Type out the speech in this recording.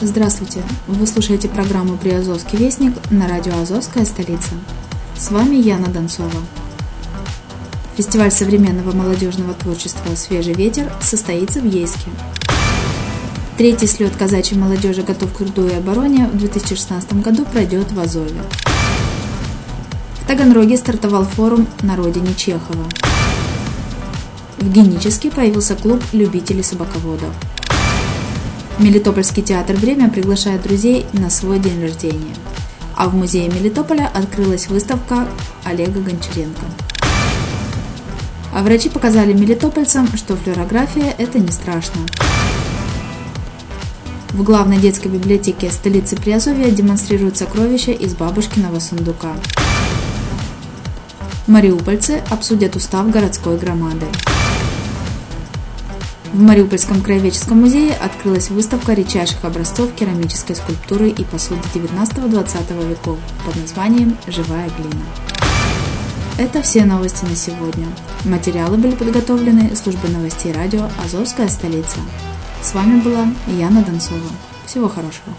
Здравствуйте! Вы слушаете программу «Приазовский вестник» на радио «Азовская столица». С вами Яна Донцова. Фестиваль современного молодежного творчества «Свежий ветер» состоится в Ейске. Третий слет казачьей молодежи «Готов к труду и обороне» в 2016 году пройдет в Азове. В Таганроге стартовал форум на родине Чехова. В Генически появился клуб любителей собаководов. Мелитопольский театр «Время» приглашает друзей на свой день рождения. А в музее Мелитополя открылась выставка Олега Гончаренко. А врачи показали мелитопольцам, что флюорография – это не страшно. В главной детской библиотеке столицы Приазовья демонстрируют сокровища из бабушкиного сундука. Мариупольцы обсудят устав городской громады. В Мариупольском краеведческом музее открылась выставка редчайших образцов керамической скульптуры и посуды 19-20 веков под названием «Живая глина». Это все новости на сегодня. Материалы были подготовлены службой новостей радио «Азовская столица». С вами была Яна Донцова. Всего хорошего.